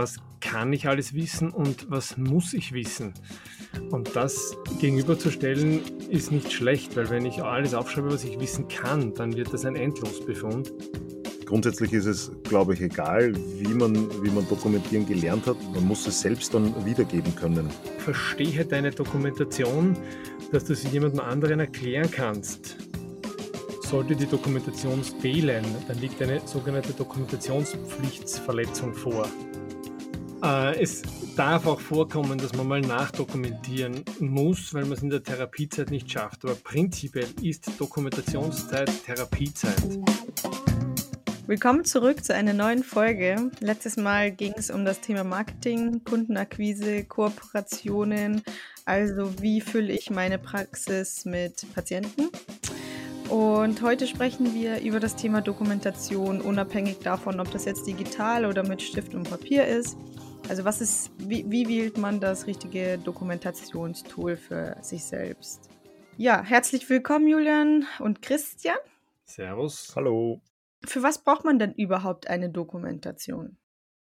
was kann ich alles wissen und was muss ich wissen. Und das gegenüberzustellen ist nicht schlecht, weil wenn ich alles aufschreibe, was ich wissen kann, dann wird das ein Endlosbefund. Grundsätzlich ist es, glaube ich, egal, wie man, wie man dokumentieren gelernt hat. Man muss es selbst dann wiedergeben können. Verstehe deine Dokumentation, dass du sie jemandem anderen erklären kannst. Sollte die Dokumentation fehlen, dann liegt eine sogenannte Dokumentationspflichtsverletzung vor. Äh, es darf auch vorkommen, dass man mal nachdokumentieren muss, weil man es in der Therapiezeit nicht schafft. Aber prinzipiell ist Dokumentationszeit Therapiezeit. Willkommen zurück zu einer neuen Folge. Letztes Mal ging es um das Thema Marketing, Kundenakquise, Kooperationen. Also wie fülle ich meine Praxis mit Patienten? Und heute sprechen wir über das Thema Dokumentation, unabhängig davon, ob das jetzt digital oder mit Stift und Papier ist. Also was ist, wie, wie wählt man das richtige Dokumentationstool für sich selbst? Ja, herzlich willkommen Julian und Christian. Servus. Hallo. Für was braucht man denn überhaupt eine Dokumentation?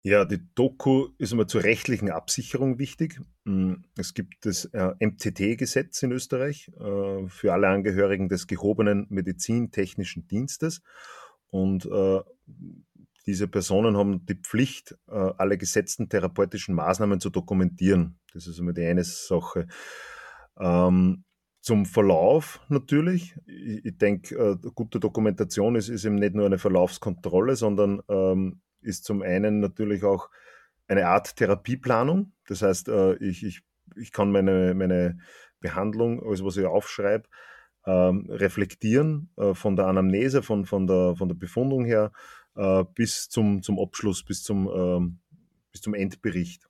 Ja, die Doku ist immer zur rechtlichen Absicherung wichtig. Hm, es gibt das äh, MTT-Gesetz in Österreich äh, für alle Angehörigen des gehobenen medizintechnischen Dienstes. Und äh, diese Personen haben die Pflicht, alle gesetzten therapeutischen Maßnahmen zu dokumentieren. Das ist immer die eine Sache. Ähm, zum Verlauf natürlich. Ich, denke, äh, gute Dokumentation ist, ist eben nicht nur eine Verlaufskontrolle, sondern ähm, ist zum einen natürlich auch eine Art Therapieplanung. Das heißt, äh, ich, ich, ich kann meine, meine Behandlung, also was ich aufschreibe, ähm, reflektieren äh, von der Anamnese, von, von, der, von der Befundung her äh, bis zum, zum Abschluss, bis zum, ähm, bis zum Endbericht.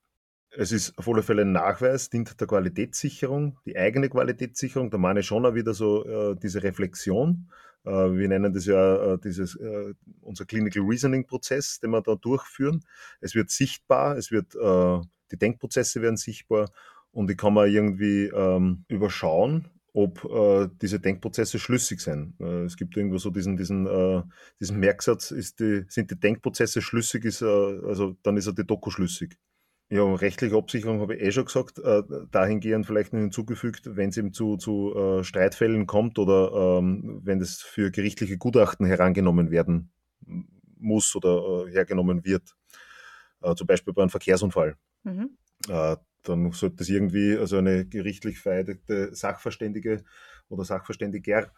Es ist auf alle Fälle ein Nachweis, dient der Qualitätssicherung, die eigene Qualitätssicherung. Da meine ich schon auch wieder so äh, diese Reflexion. Äh, wir nennen das ja äh, dieses, äh, unser Clinical Reasoning Prozess, den wir da durchführen. Es wird sichtbar, es wird, die Denkprozesse werden sichtbar und ich kann mal irgendwie ähm, überschauen, ob äh, diese Denkprozesse schlüssig sind. Äh, es gibt irgendwo so diesen, diesen, äh, diesen Merksatz, die, sind die Denkprozesse schlüssig, ist, äh, also dann ist er die Doku schlüssig. Ja, rechtliche Absicherung habe ich eh schon gesagt. Äh, dahingehend vielleicht noch hinzugefügt, wenn es eben zu, zu äh, Streitfällen kommt oder ähm, wenn es für gerichtliche Gutachten herangenommen werden muss oder hergenommen wird. Zum Beispiel bei einem Verkehrsunfall. Mhm. Dann sollte es irgendwie, also eine gerichtlich vereidigte Sachverständige oder Sachverständiger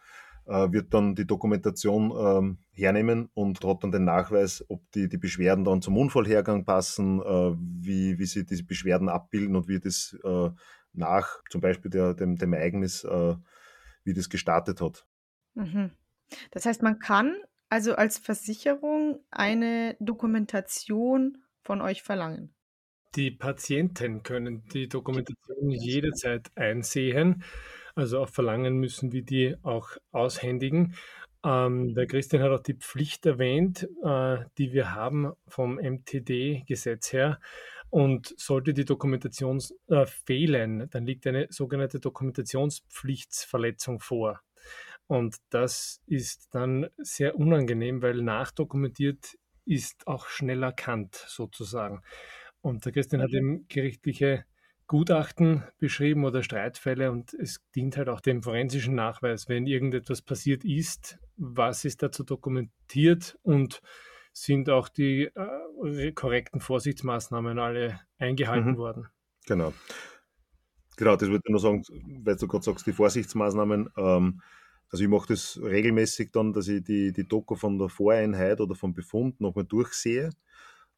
äh, wird dann die Dokumentation ähm, hernehmen und hat dann den Nachweis, ob die, die Beschwerden dann zum Unfallhergang passen, äh, wie, wie sie diese Beschwerden abbilden und wie das äh, nach zum Beispiel der, dem, dem Ereignis, äh, wie das gestartet hat. Mhm. Das heißt, man kann also als Versicherung eine Dokumentation von euch verlangen. Die Patienten können die Dokumentation jederzeit einsehen also auf Verlangen müssen wir die auch aushändigen. Ähm, der Christian hat auch die Pflicht erwähnt, äh, die wir haben vom MTD-Gesetz her. Und sollte die Dokumentation äh, fehlen, dann liegt eine sogenannte Dokumentationspflichtsverletzung vor. Und das ist dann sehr unangenehm, weil nachdokumentiert ist auch schnell erkannt, sozusagen. Und der Christian hat mhm. eben gerichtliche Gutachten beschrieben oder Streitfälle und es dient halt auch dem forensischen Nachweis, wenn irgendetwas passiert ist, was ist dazu dokumentiert und sind auch die äh, korrekten Vorsichtsmaßnahmen alle eingehalten mhm. worden. Genau. Genau, das würde ich nur sagen, weil du gerade sagst, die Vorsichtsmaßnahmen. Ähm, also ich mache das regelmäßig dann, dass ich die, die Doku von der Voreinheit oder vom Befund nochmal durchsehe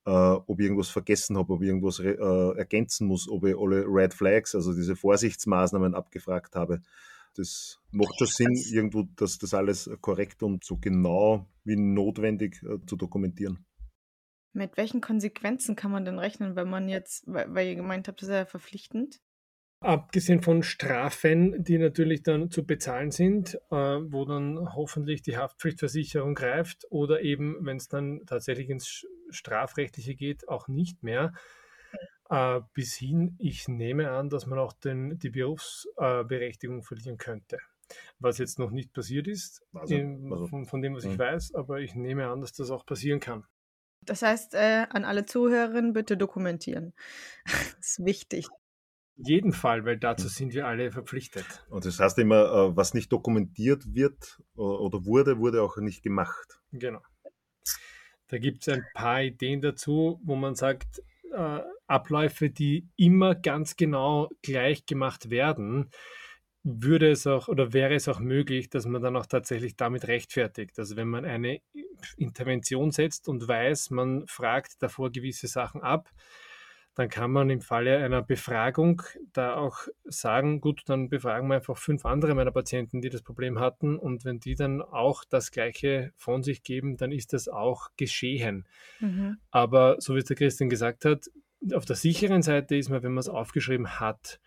äh, ob ich irgendwas vergessen habe, ob ich irgendwas äh, ergänzen muss, ob ich alle Red Flags, also diese Vorsichtsmaßnahmen abgefragt habe. Das macht schon Sinn, irgendwo, dass das alles korrekt und so genau wie notwendig äh, zu dokumentieren. Mit welchen Konsequenzen kann man denn rechnen, wenn man jetzt, weil ihr gemeint habt, das ist ja verpflichtend? Abgesehen von Strafen, die natürlich dann zu bezahlen sind, äh, wo dann hoffentlich die Haftpflichtversicherung greift oder eben, wenn es dann tatsächlich ins Strafrechtliche geht, auch nicht mehr. Äh, bis hin, ich nehme an, dass man auch den, die Berufsberechtigung äh, verlieren könnte. Was jetzt noch nicht passiert ist, also, in, also, von, von, dem, was ich hm. weiß, aber ich nehme an, dass das auch passieren kann. Das heißt, äh, an alle Zuhörerinnen bitte dokumentieren. das ist wichtig. Jeden Fall, weil dazu sind wir alle verpflichtet. Und das heißt immer, äh, was nicht dokumentiert wird oder wurde, wurde auch nicht gemacht. Genau. Da gibt es ein paar Ideen dazu, wo man sagt, äh, Abläufe, die immer ganz genau gleich gemacht werden, würde es auch oder wäre es auch möglich, dass man dann auch tatsächlich damit rechtfertigt. Also wenn man eine Intervention setzt und weiß, man fragt davor gewisse Sachen ab, dann kann man im Falle einer Befragung da auch sagen, gut, dann befragen wir einfach fünf andere meiner Patienten, die das Problem hatten und wenn die dann auch das Gleiche von sich geben, dann ist das auch geschehen. Mhm. Aber so wie es der Christian gesagt hat, auf der sicheren Seite ist man, wenn man es aufgeschrieben hat,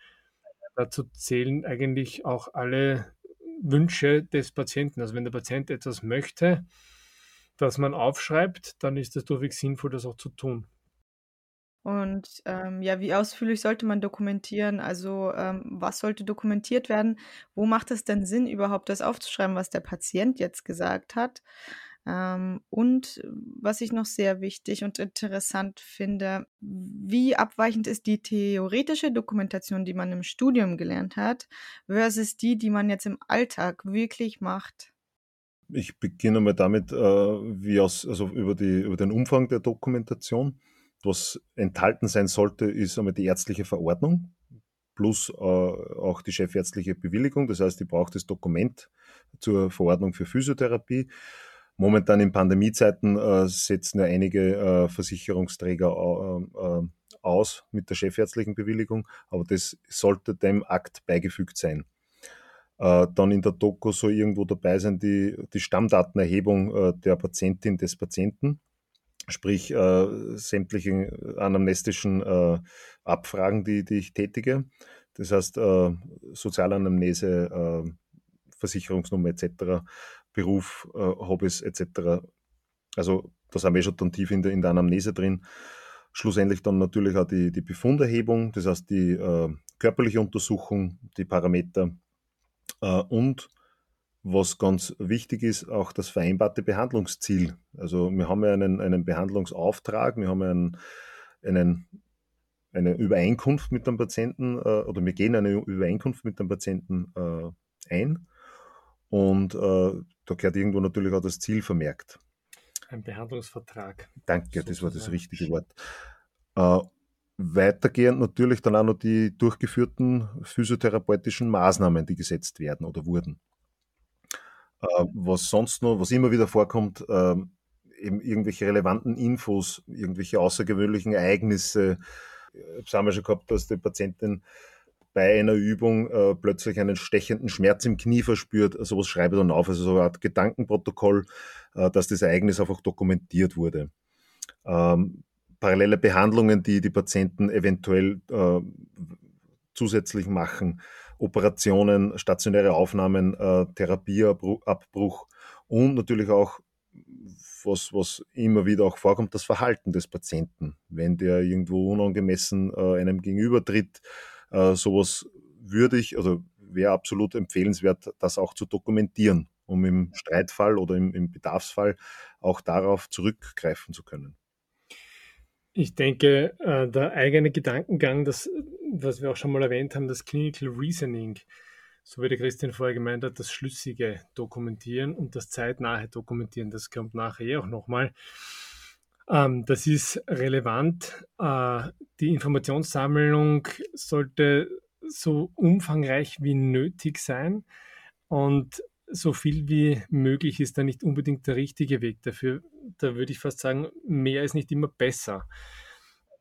dazu zählen eigentlich auch alle Wünsche des Patienten. Also wenn der Patient etwas möchte, das man aufschreibt, dann ist es durchweg sinnvoll, das auch zu tun. Und ähm, ja, wie ausführlich sollte man dokumentieren? Also ähm, was sollte dokumentiert werden? Wo macht es denn Sinn, überhaupt das aufzuschreiben, was der Patient jetzt gesagt hat? Ähm, und was ich noch sehr wichtig und interessant finde, wie abweichend ist die theoretische Dokumentation, die man im Studium gelernt hat, versus die, die man jetzt im Alltag wirklich macht? Ich beginne mal damit, äh, wie aus, also über, die, über den Umfang der Dokumentation. Was enthalten sein sollte, ist einmal die ärztliche Verordnung plus äh, auch die chefärztliche Bewilligung. Das heißt, die braucht das Dokument zur Verordnung für Physiotherapie. Momentan in Pandemiezeiten äh, setzen ja einige äh, Versicherungsträger äh, aus mit der chefärztlichen Bewilligung, aber das sollte dem Akt beigefügt sein. Äh, dann in der Doku soll irgendwo dabei sein die, die Stammdatenerhebung äh, der Patientin des Patienten sprich äh, sämtliche anamnestischen äh, Abfragen, die, die ich tätige. Das heißt, äh, Sozialanamnese, äh, Versicherungsnummer etc., Beruf, äh, Hobbys etc. Also da sind wir schon dann tief in der, in der Anamnese drin. Schlussendlich dann natürlich auch die, die Befunderhebung, das heißt die äh, körperliche Untersuchung, die Parameter äh, und was ganz wichtig ist, auch das vereinbarte Behandlungsziel. Also wir haben ja einen, einen Behandlungsauftrag, wir haben einen, einen, eine Übereinkunft mit dem Patienten äh, oder wir gehen eine Übereinkunft mit dem Patienten äh, ein und äh, da gehört irgendwo natürlich auch das Ziel vermerkt. Ein Behandlungsvertrag. Danke, das war das richtige Wort. Äh, weitergehend natürlich dann auch noch die durchgeführten physiotherapeutischen Maßnahmen, die gesetzt werden oder wurden. Äh, was sonst noch, was immer wieder vorkommt, äh, eben irgendwelche relevanten Infos, irgendwelche außergewöhnlichen Ereignisse. Das haben wir schon gehabt, dass die Patientin bei einer Übung äh, plötzlich einen stechenden Schmerz im Knie verspürt. Also schreibe ich dann auf, also so eine Art Gedankenprotokoll, äh, dass das Ereignis einfach dokumentiert wurde. Ähm, parallele Behandlungen, die die Patienten eventuell äh, zusätzlich machen, Operationen, stationäre Aufnahmen, äh, Therapieabbruch und natürlich auch, was, was immer wieder auch vorkommt, das Verhalten des Patienten. Wenn der irgendwo unangemessen äh, einem gegenübertritt, äh, sowas würde ich, also wäre absolut empfehlenswert, das auch zu dokumentieren, um im Streitfall oder im, im Bedarfsfall auch darauf zurückgreifen zu können. Ich denke, äh, der eigene Gedankengang, das was wir auch schon mal erwähnt haben, das Clinical Reasoning, so wie der Christian vorher gemeint hat, das schlüssige Dokumentieren und das zeitnahe Dokumentieren, das kommt nachher eh auch nochmal. Ähm, das ist relevant. Äh, die Informationssammlung sollte so umfangreich wie nötig sein und so viel wie möglich ist da nicht unbedingt der richtige Weg dafür. Da würde ich fast sagen, mehr ist nicht immer besser.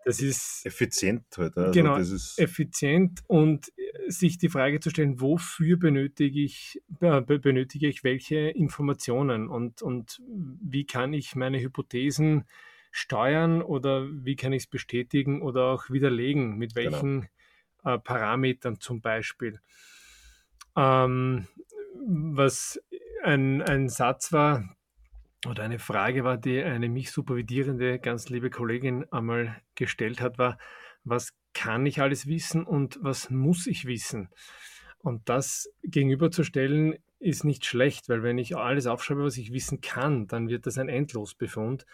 Das ist effizient halt. Also genau, effizient und äh, sich die Frage zu stellen, wofür benötige ich, äh, benötige ich welche Informationen und, und wie kann ich meine Hypothesen steuern oder wie kann ich es bestätigen oder auch widerlegen, mit genau. welchen genau. äh, Parametern zum Beispiel. Ähm, was ein, ein Satz war, oder eine Frage war, die eine mich supervidierende, ganz liebe Kollegin einmal gestellt hat, war, was kann ich alles wissen und was muss ich wissen? Und das gegenüberzustellen ist nicht schlecht, weil wenn ich alles aufschreibe, was ich wissen kann, dann wird das ein Endlosbefund.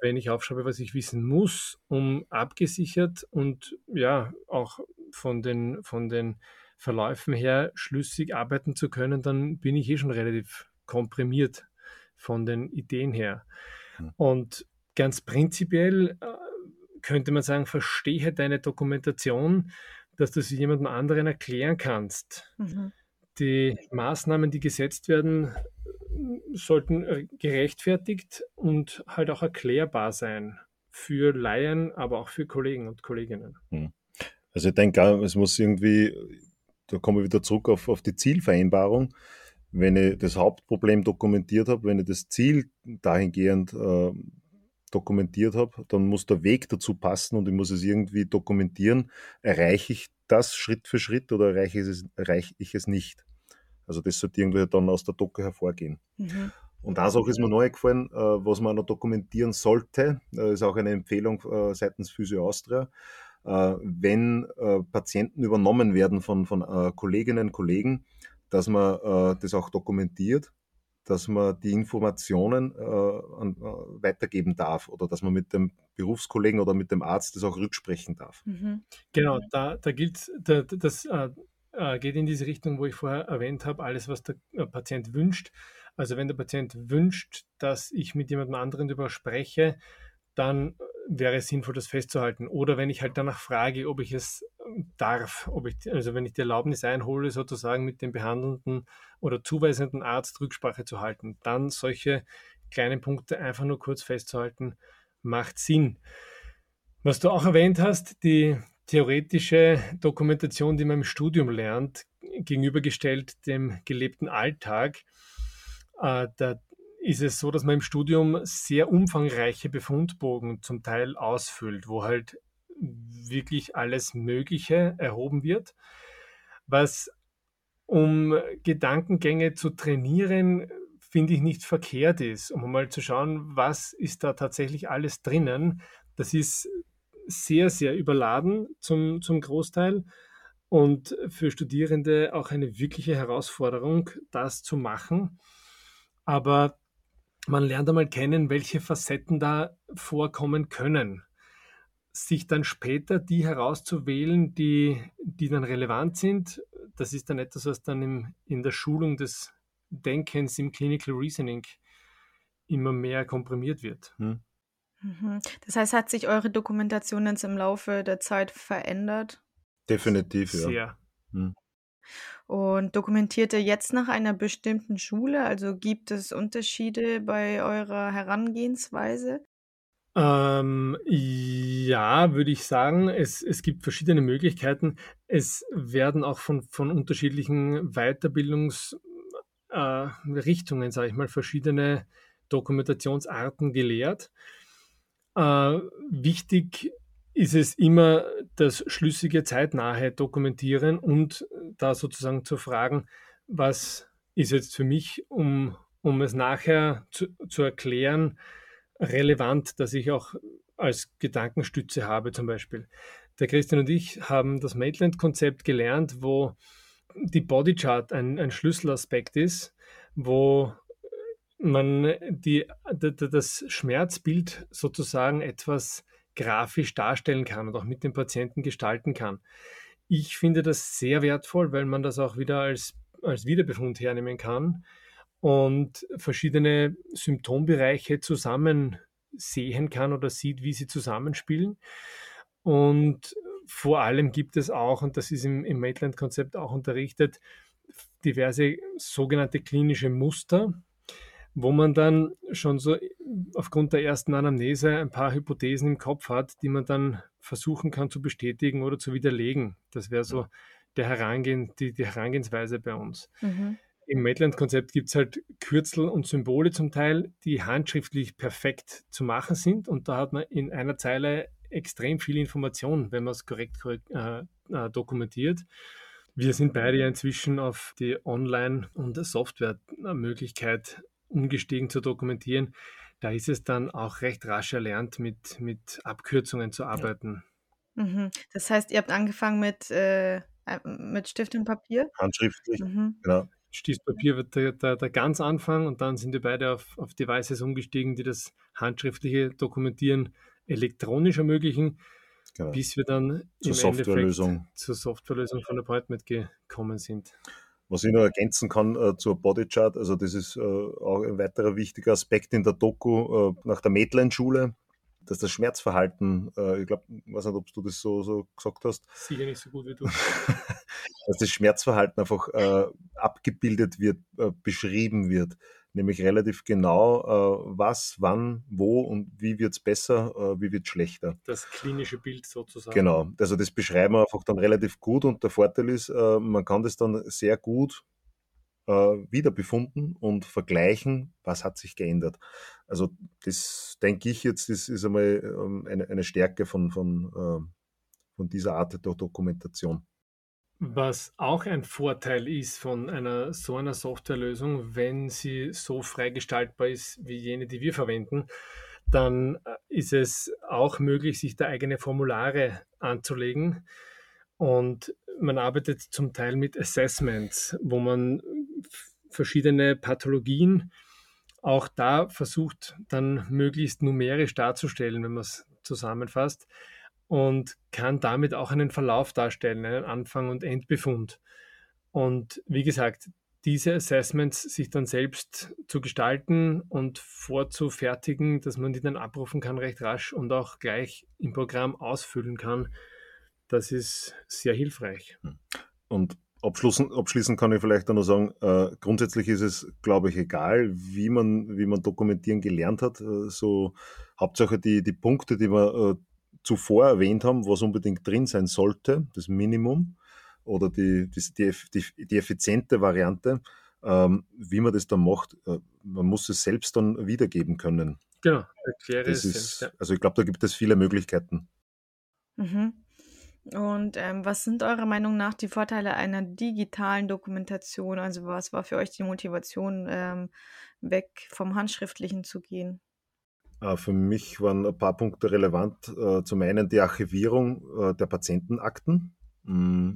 wenn ich aufschreibe, was ich wissen muss, um abgesichert und ja auch von den, von den Verläufen her schlüssig arbeiten zu können, dann bin ich eh schon relativ komprimiert von den Ideen her. Mhm. Und ganz prinzipiell äh, könnte man sagen, verstehe deine Dokumentation, dass du sie jemandem anderen erklären kannst. Mhm. Die Maßnahmen, die gesetzt werden, sollten gerechtfertigt und halt auch erklärbar sein für Laien, aber auch für Kollegen und Kolleginnen. Hm. Also ich denke, es muss irgendwie, da kommen wir wieder zurück auf, auf die Zielvereinbarung. Wenn ich das Hauptproblem dokumentiert habe, wenn ich das Ziel dahingehend äh, dokumentiert habe, dann muss der Weg dazu passen und ich muss es irgendwie dokumentieren. Erreiche ich das Schritt für Schritt oder erreiche ich es, erreiche ich es nicht? Also das sollte irgendwie dann aus der Doku hervorgehen. Mhm. Und eine Sache ist mir neu gefallen, äh, was man noch dokumentieren sollte, äh, ist auch eine Empfehlung äh, seitens Physio Austria. Wenn Patienten übernommen werden von, von Kolleginnen und Kollegen, dass man das auch dokumentiert, dass man die Informationen weitergeben darf oder dass man mit dem Berufskollegen oder mit dem Arzt das auch rücksprechen darf. Mhm. Genau, da, da gilt da, das äh, geht in diese Richtung, wo ich vorher erwähnt habe, alles, was der äh, Patient wünscht. Also wenn der Patient wünscht, dass ich mit jemandem anderen darüber spreche, dann äh, wäre es sinnvoll, das festzuhalten. Oder wenn ich halt danach frage, ob ich es ähm, darf, ob ich, also wenn ich die Erlaubnis einhole, sozusagen mit dem behandelnden oder zuweisenden Arzt Rücksprache zu halten, dann solche kleinen Punkte einfach nur kurz festzuhalten, macht Sinn. Was du auch erwähnt hast, die theoretische Dokumentation, die man im Studium lernt, gegenübergestellt dem gelebten Alltag. Äh, da ist es so, dass man im Studium sehr umfangreiche Befundbogen zum Teil ausfüllt, wo halt wirklich alles Mögliche erhoben wird, was um Gedankengänge zu trainieren, finde ich nicht verkehrt ist, um mal zu schauen, was ist da tatsächlich alles drinnen. Das ist sehr, sehr überladen zum, zum Großteil und für Studierende auch eine wirkliche Herausforderung, das zu machen. Aber man lernt einmal kennen, welche Facetten da vorkommen können. Sich dann später die herauszuwählen, die, die dann relevant sind, das ist dann etwas, was dann im, in der Schulung des Denkens im Clinical Reasoning immer mehr komprimiert wird. Hm. Mhm. Das heißt, hat sich eure Dokumentation jetzt im Laufe der Zeit verändert? Definitiv, ja. Sehr. Hm. Und dokumentiert ihr jetzt nach einer bestimmten Schule? Also gibt es Unterschiede bei eurer Herangehensweise? Ähm, ja, würde ich sagen. Es, es gibt verschiedene Möglichkeiten. Es werden auch von, von unterschiedlichen Weiterbildungsrichtungen, äh, sage ich mal, verschiedene Dokumentationsarten gelehrt. Äh, wichtig ist es immer das schlüssige, zeitnahe Dokumentieren und da sozusagen zu fragen, was ist jetzt für mich, um, um es nachher zu, zu erklären, relevant, dass ich auch als Gedankenstütze habe zum Beispiel. Der Christian und ich haben das Maitland-Konzept gelernt, wo die Bodychart ein, ein Schlüsselaspekt ist, wo man die, das Schmerzbild sozusagen etwas grafisch darstellen kann und auch mit dem Patienten gestalten kann. Ich finde das sehr wertvoll, weil man das auch wieder als, als Wiederbefund hernehmen kann und verschiedene Symptombereiche zusammen sehen kann oder sieht, wie sie zusammenspielen. Und vor allem gibt es auch, und das ist im, im Maitland-Konzept auch unterrichtet, diverse sogenannte klinische Muster, wo man dann schon so aufgrund der ersten Anamnese ein paar Hypothesen im Kopf hat, die man dann versuchen kann zu bestätigen oder zu widerlegen. Das wäre so der Herangehen, die, die Herangehensweise bei uns. Mhm. Im Maitland-Konzept gibt es halt Kürzel und Symbole zum Teil, die handschriftlich perfekt zu machen sind. Und da hat man in einer Zeile extrem viel Information, wenn man es korrekt, korrekt äh, äh, dokumentiert. Wir sind beide ja inzwischen auf die Online- und Software-Möglichkeit umgestiegen zu dokumentieren, da ist es dann auch recht rasch erlernt, mit, mit Abkürzungen zu arbeiten. Mhm. Das heißt, ihr habt angefangen mit, äh, mit Stift und Papier? Handschriftlich, mhm. genau. Stichpapier wird der, der, der ganz Anfang und dann sind wir beide auf, auf Devices umgestiegen, die das handschriftliche Dokumentieren elektronisch ermöglichen, genau. bis wir dann zur Softwarelösung zur Softwarelösung von Appointment gekommen sind. Was ich noch ergänzen kann äh, zur Bodychart, also das ist äh, auch ein weiterer wichtiger Aspekt in der Doku äh, nach der Medline-Schule, dass das Schmerzverhalten, äh, ich glaube, weiß nicht, ob du das so, so gesagt hast. Sicher nicht so gut wie du. dass das Schmerzverhalten einfach äh, abgebildet wird, äh, beschrieben wird. Nämlich relativ genau, äh, was, wann, wo und wie wird es besser, äh, wie wird es schlechter. Das klinische Bild sozusagen. Genau, also das beschreiben wir einfach dann relativ gut und der Vorteil ist, äh, man kann das dann sehr gut äh, wieder befunden und vergleichen, was hat sich geändert. Also das denke ich jetzt, das ist einmal ähm, eine, eine Stärke von, von, äh, von dieser Art der Dokumentation. Was auch ein Vorteil ist von einer so einer Softwarelösung, wenn sie so frei gestaltbar ist wie jene, die wir verwenden, dann äh, ist es auch möglich, sich da eigene Formulare anzulegen. Und man arbeitet zum Teil mit Assessments, wo man verschiedene Pathologien auch da versucht, dann möglichst numerisch darzustellen, wenn man es zusammenfasst, und kann damit auch einen Verlauf darstellen, einen Anfang und Endbefund. Und wie gesagt, diese Assessments sich dann selbst zu gestalten und vorzufertigen, dass man die dann abrufen kann recht rasch und auch gleich im Programm ausfüllen kann, das ist sehr hilfreich. Und abschließen, abschließend kann ich vielleicht auch noch sagen, äh, grundsätzlich ist es, glaube ich, egal, wie man, wie man dokumentieren gelernt hat. Äh, so Hauptsache die, die Punkte, die wir äh, zuvor erwähnt haben, was unbedingt drin sein sollte, das Minimum oder die, die, die, die effiziente Variante, ähm, wie man das dann macht, äh, man muss es selbst dann wiedergeben können. Genau, erkläre das es ist, ja. Also ich glaube, da gibt es viele Möglichkeiten. Mhm. Und ähm, was sind eurer Meinung nach die Vorteile einer digitalen Dokumentation? Also was war für euch die Motivation, ähm, weg vom Handschriftlichen zu gehen? Äh, für mich waren ein paar Punkte relevant. Äh, zum einen die Archivierung äh, der Patientenakten, mm,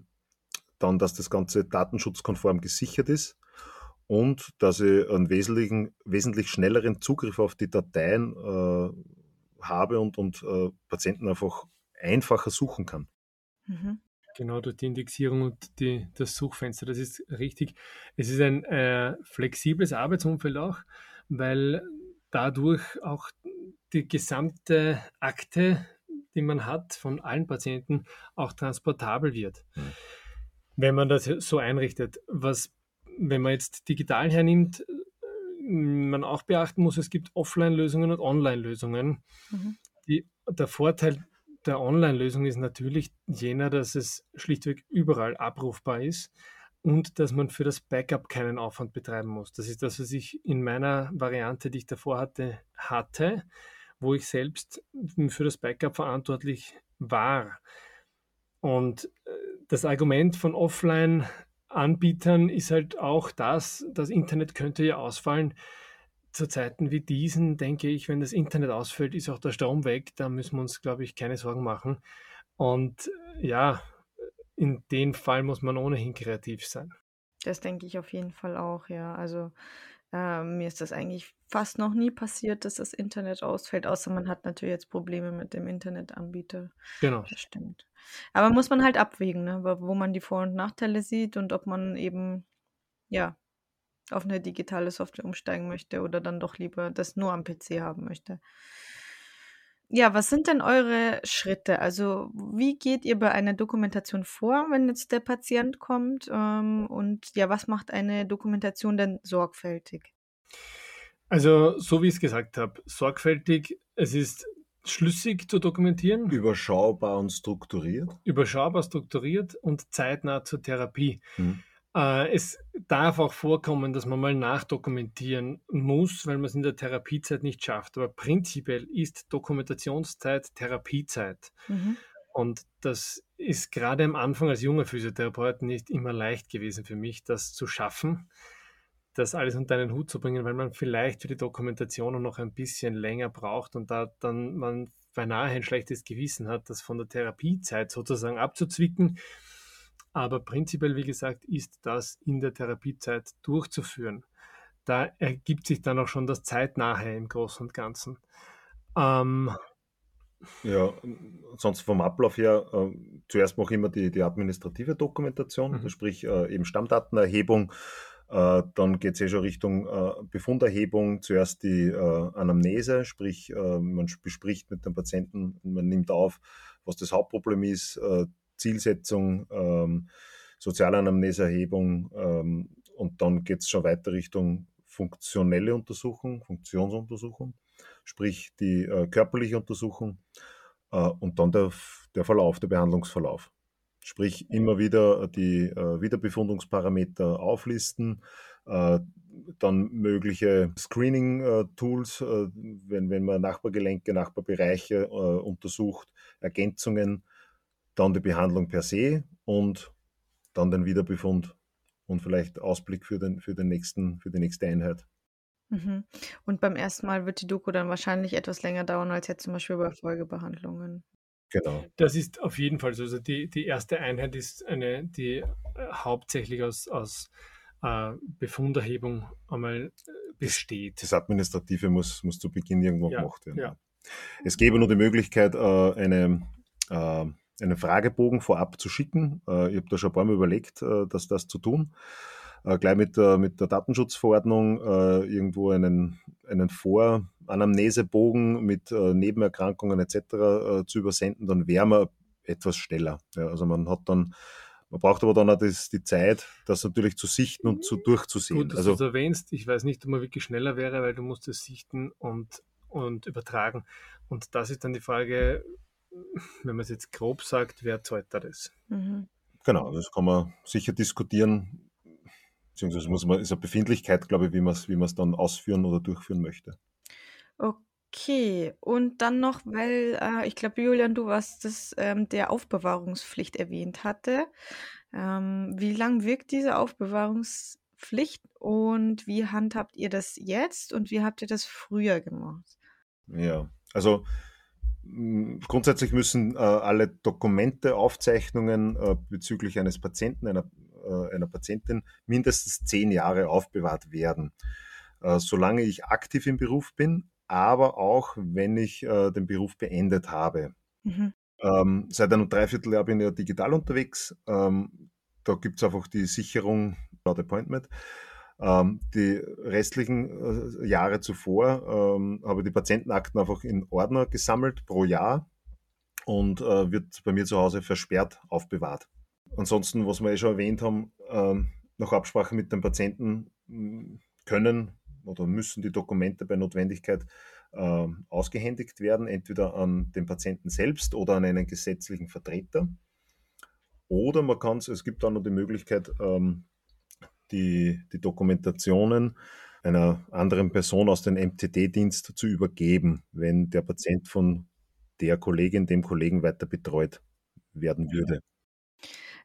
dann, dass das Ganze datenschutzkonform gesichert ist und dass ich einen wesentlichen, wesentlich schnelleren Zugriff auf die Dateien habe und, und Patienten einfach einfacher suchen kann. Mhm. Genau, durch die Indexierung und die, das Suchfenster, das ist richtig. Es ist ein äh, flexibles Arbeitsumfeld auch, weil dadurch auch die gesamte Akte, die man hat von allen Patienten, auch transportabel wird. Mhm. Wenn man das so einrichtet. Was, wenn man jetzt digital hernimmt, man auch beachten muss, es gibt Offline-Lösungen und Online-Lösungen. Mhm. der Vorteil der Online-Lösung ist natürlich jener, dass es schlichtweg überall abrufbar ist und dass man für das Backup keinen Aufwand betreiben muss. Das ist das, was ich in meiner Variante, die ich davor hatte, hatte, wo ich selbst für das Backup verantwortlich war. Und äh, das Argument von Offline-Anbietern ist halt auch das, das Internet könnte ja ausfallen zu Zeiten wie diesen denke ich, wenn das Internet ausfällt, ist auch der Strom weg. Da müssen wir uns, glaube ich, keine Sorgen machen. Und ja, in dem Fall muss man ohnehin kreativ sein. Das denke ich auf jeden Fall auch, ja. Also äh, mir ist das eigentlich fast noch nie passiert, dass das Internet ausfällt, außer man hat natürlich jetzt Probleme mit dem Internetanbieter. Genau. Das stimmt. Aber muss man halt abwägen, ne? wo man die Vor- und Nachteile sieht und ob man eben, ja, auf eine digitale Software umsteigen möchte oder dann doch lieber das nur am PC haben möchte. Ja, was sind denn eure Schritte? Also, wie geht ihr bei einer Dokumentation vor, wenn jetzt der Patient kommt? Ähm, und ja, was macht eine Dokumentation denn sorgfältig? Also, so wie ich es gesagt habe, sorgfältig, es ist schlüssig zu dokumentieren. Überschaubar und strukturiert. Überschaubar, strukturiert und zeitnah zur Therapie. Mhm. Äh, es darf auch vorkommen, dass man mal nachdokumentieren muss, weil man es in der Therapiezeit nicht schafft. Aber prinzipiell ist Dokumentationszeit Therapiezeit. Mhm. Und das ist gerade am Anfang als junger Physiotherapeut nicht immer leicht gewesen für mich, das zu schaffen, das alles unter einen Hut zu bringen, weil man vielleicht für die Dokumentation noch ein bisschen länger braucht und da dann man beinahe ein schlechtes Gewissen hat, das von der Therapiezeit sozusagen abzuzwicken aber prinzipiell, wie gesagt, ist das in der Therapiezeit durchzuführen. Da ergibt sich dann auch schon das Zeitnahe im Großen und Ganzen. Ähm, ja, sonst vom Ablauf her, äh, zuerst mache ich immer die, die administrative Dokumentation, mhm. sprich äh, eben Stammdatenerhebung. Äh, dann geht es eh schon Richtung äh, Befunderhebung. Zuerst die äh, Anamnese, sprich äh, man bespricht mit dem Patienten, man nimmt auf, was das Hauptproblem ist, Zielsetzung, ähm, Sozialanamneseerhebung ähm, und dann geht es schon weiter Richtung funktionelle Untersuchung, Funktionsuntersuchung sprich die äh, körperliche Untersuchung äh, und dann der, der Verlauf, der Behandlungsverlauf. Sprich immer wieder die äh, Wiederbefundungsparameter auflisten, äh, dann mögliche Screening-Tools, äh, wenn, wenn man Nachbargelenke, Nachbarbereiche äh, untersucht, Ergänzungen, dann die Behandlung per se und dann den Wiederbefund und vielleicht Ausblick für, den, für, den nächsten, für die nächste Einheit. Mhm. Und beim ersten Mal wird die Doku dann wahrscheinlich etwas länger dauern als jetzt zum Beispiel bei Folgebehandlungen. Genau. Das ist auf jeden Fall so. Also die, die erste Einheit ist eine, die äh, hauptsächlich aus, aus äh, Befunderhebung einmal äh, besteht. Das Administrative muss, muss zu Beginn irgendwo ja, gemacht werden. Ja. Es gäbe nur die Möglichkeit, äh, eine, äh, einen Fragebogen vorab zu schicken. Äh, ich habe da schon ein paar Mal überlegt, dass das zu tun äh, gleich mit der, mit der Datenschutzverordnung äh, irgendwo einen, einen Voranamnesebogen mit äh, Nebenerkrankungen etc. Äh, zu übersenden, dann wäre man etwas schneller. Ja, also man hat dann man braucht aber dann auch das, die Zeit, das natürlich zu sichten und zu durchzusehen. Gut, dass also, du es erwähnst. Ich weiß nicht, ob man wirklich schneller wäre, weil du musst es sichten und, und übertragen. Und das ist dann die Frage, wenn man es jetzt grob sagt, wer zahlt da das? Mhm. Genau, das kann man sicher diskutieren beziehungsweise muss man, ist eine Befindlichkeit, glaube ich, wie man es wie dann ausführen oder durchführen möchte. Okay, und dann noch, weil äh, ich glaube, Julian, du was das ähm, der Aufbewahrungspflicht erwähnt hatte. Ähm, wie lang wirkt diese Aufbewahrungspflicht und wie handhabt ihr das jetzt und wie habt ihr das früher gemacht? Ja, also grundsätzlich müssen äh, alle Dokumente, Aufzeichnungen äh, bezüglich eines Patienten, einer äh, einer Patientin mindestens zehn Jahre aufbewahrt werden. Äh, solange ich aktiv im Beruf bin, aber auch wenn ich äh, den Beruf beendet habe. Mhm. Ähm, seit einem Dreivierteljahr bin ich ja digital unterwegs. Ähm, da gibt es einfach die Sicherung laut Appointment. Ähm, die restlichen äh, Jahre zuvor ähm, habe ich die Patientenakten einfach in Ordner gesammelt pro Jahr und äh, wird bei mir zu Hause versperrt aufbewahrt. Ansonsten, was wir eh schon erwähnt haben, ähm, nach Absprache mit dem Patienten hm, können oder müssen die Dokumente bei Notwendigkeit äh, ausgehändigt werden, entweder an den Patienten selbst oder an einen gesetzlichen Vertreter. Oder man kann es, es gibt auch noch die Möglichkeit, ähm, die, die Dokumentationen einer anderen Person aus dem MTD-Dienst zu übergeben, wenn der Patient von der Kollegin, dem Kollegen weiter betreut werden würde.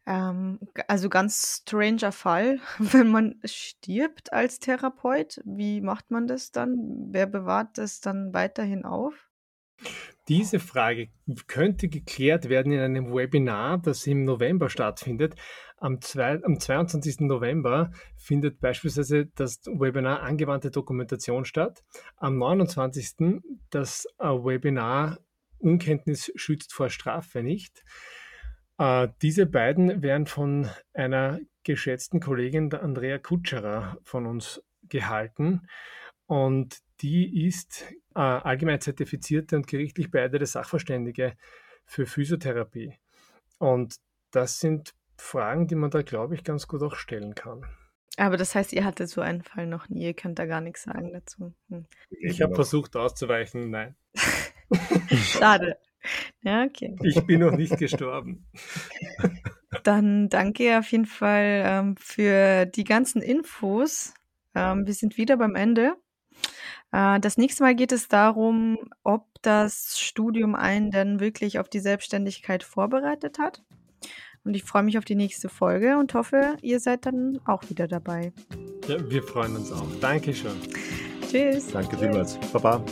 Ähm, also ganz stranger Fall, wenn man stirbt als Therapeut, wie macht man das dann? Wer bewahrt das dann weiterhin auf? Diese Frage könnte geklärt werden in einem Webinar, das im November stattfindet. Am, zwei, am 22. November findet beispielsweise das Webinar Angewandte Dokumentation statt. Am 29. das äh, Webinar Unkenntnis schützt vor Strafe nicht. Äh, diese beiden werden von einer geschätzten Kollegin, der Andrea Kutscherer, von uns gehalten. Und die ist äh, allgemein zertifizierte und gerichtlich beeidete Sachverständige für Physiotherapie. Und das sind Fragen, die man da, glaube ich, ganz gut auch stellen kann. Aber das heißt, ihr hattet so einen Fall noch nie, ihr könnt da gar nichts sagen dazu. Hm. Ich habe versucht auszuweichen, nein. Schade. Ja, okay. Ich bin noch nicht gestorben. Dann danke auf jeden Fall ähm, für die ganzen Infos. Ähm, wir sind wieder beim Ende. Äh, das nächste Mal geht es darum, ob das Studium einen denn wirklich auf die Selbstständigkeit vorbereitet hat. Und ich freue mich auf die nächste Folge und hoffe, ihr seid dann auch wieder dabei. Ja, wir freuen uns auch. Dankeschön. Tschüss. Danke vielmals. Baba.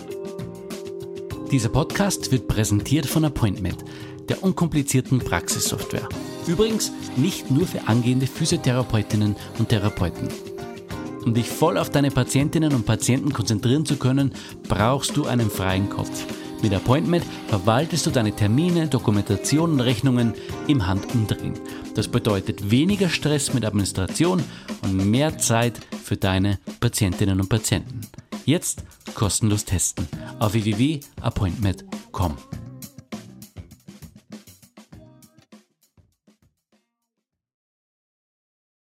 Dieser Podcast wird präsentiert von Appointment, der unkomplizierten Praxissoftware. Übrigens nicht nur für angehende Physiotherapeutinnen und Therapeuten. Um dich voll auf deine Patientinnen und Patienten konzentrieren zu können, brauchst du einen freien Kopf. Mit Appointment verwaltest du deine Termine, Dokumentation und Rechnungen im Handumdrehen. Das bedeutet weniger Stress mit Administration und mehr Zeit für deine Patientinnen und Patienten. Jetzt kostenlos testen auf www.appointment.com.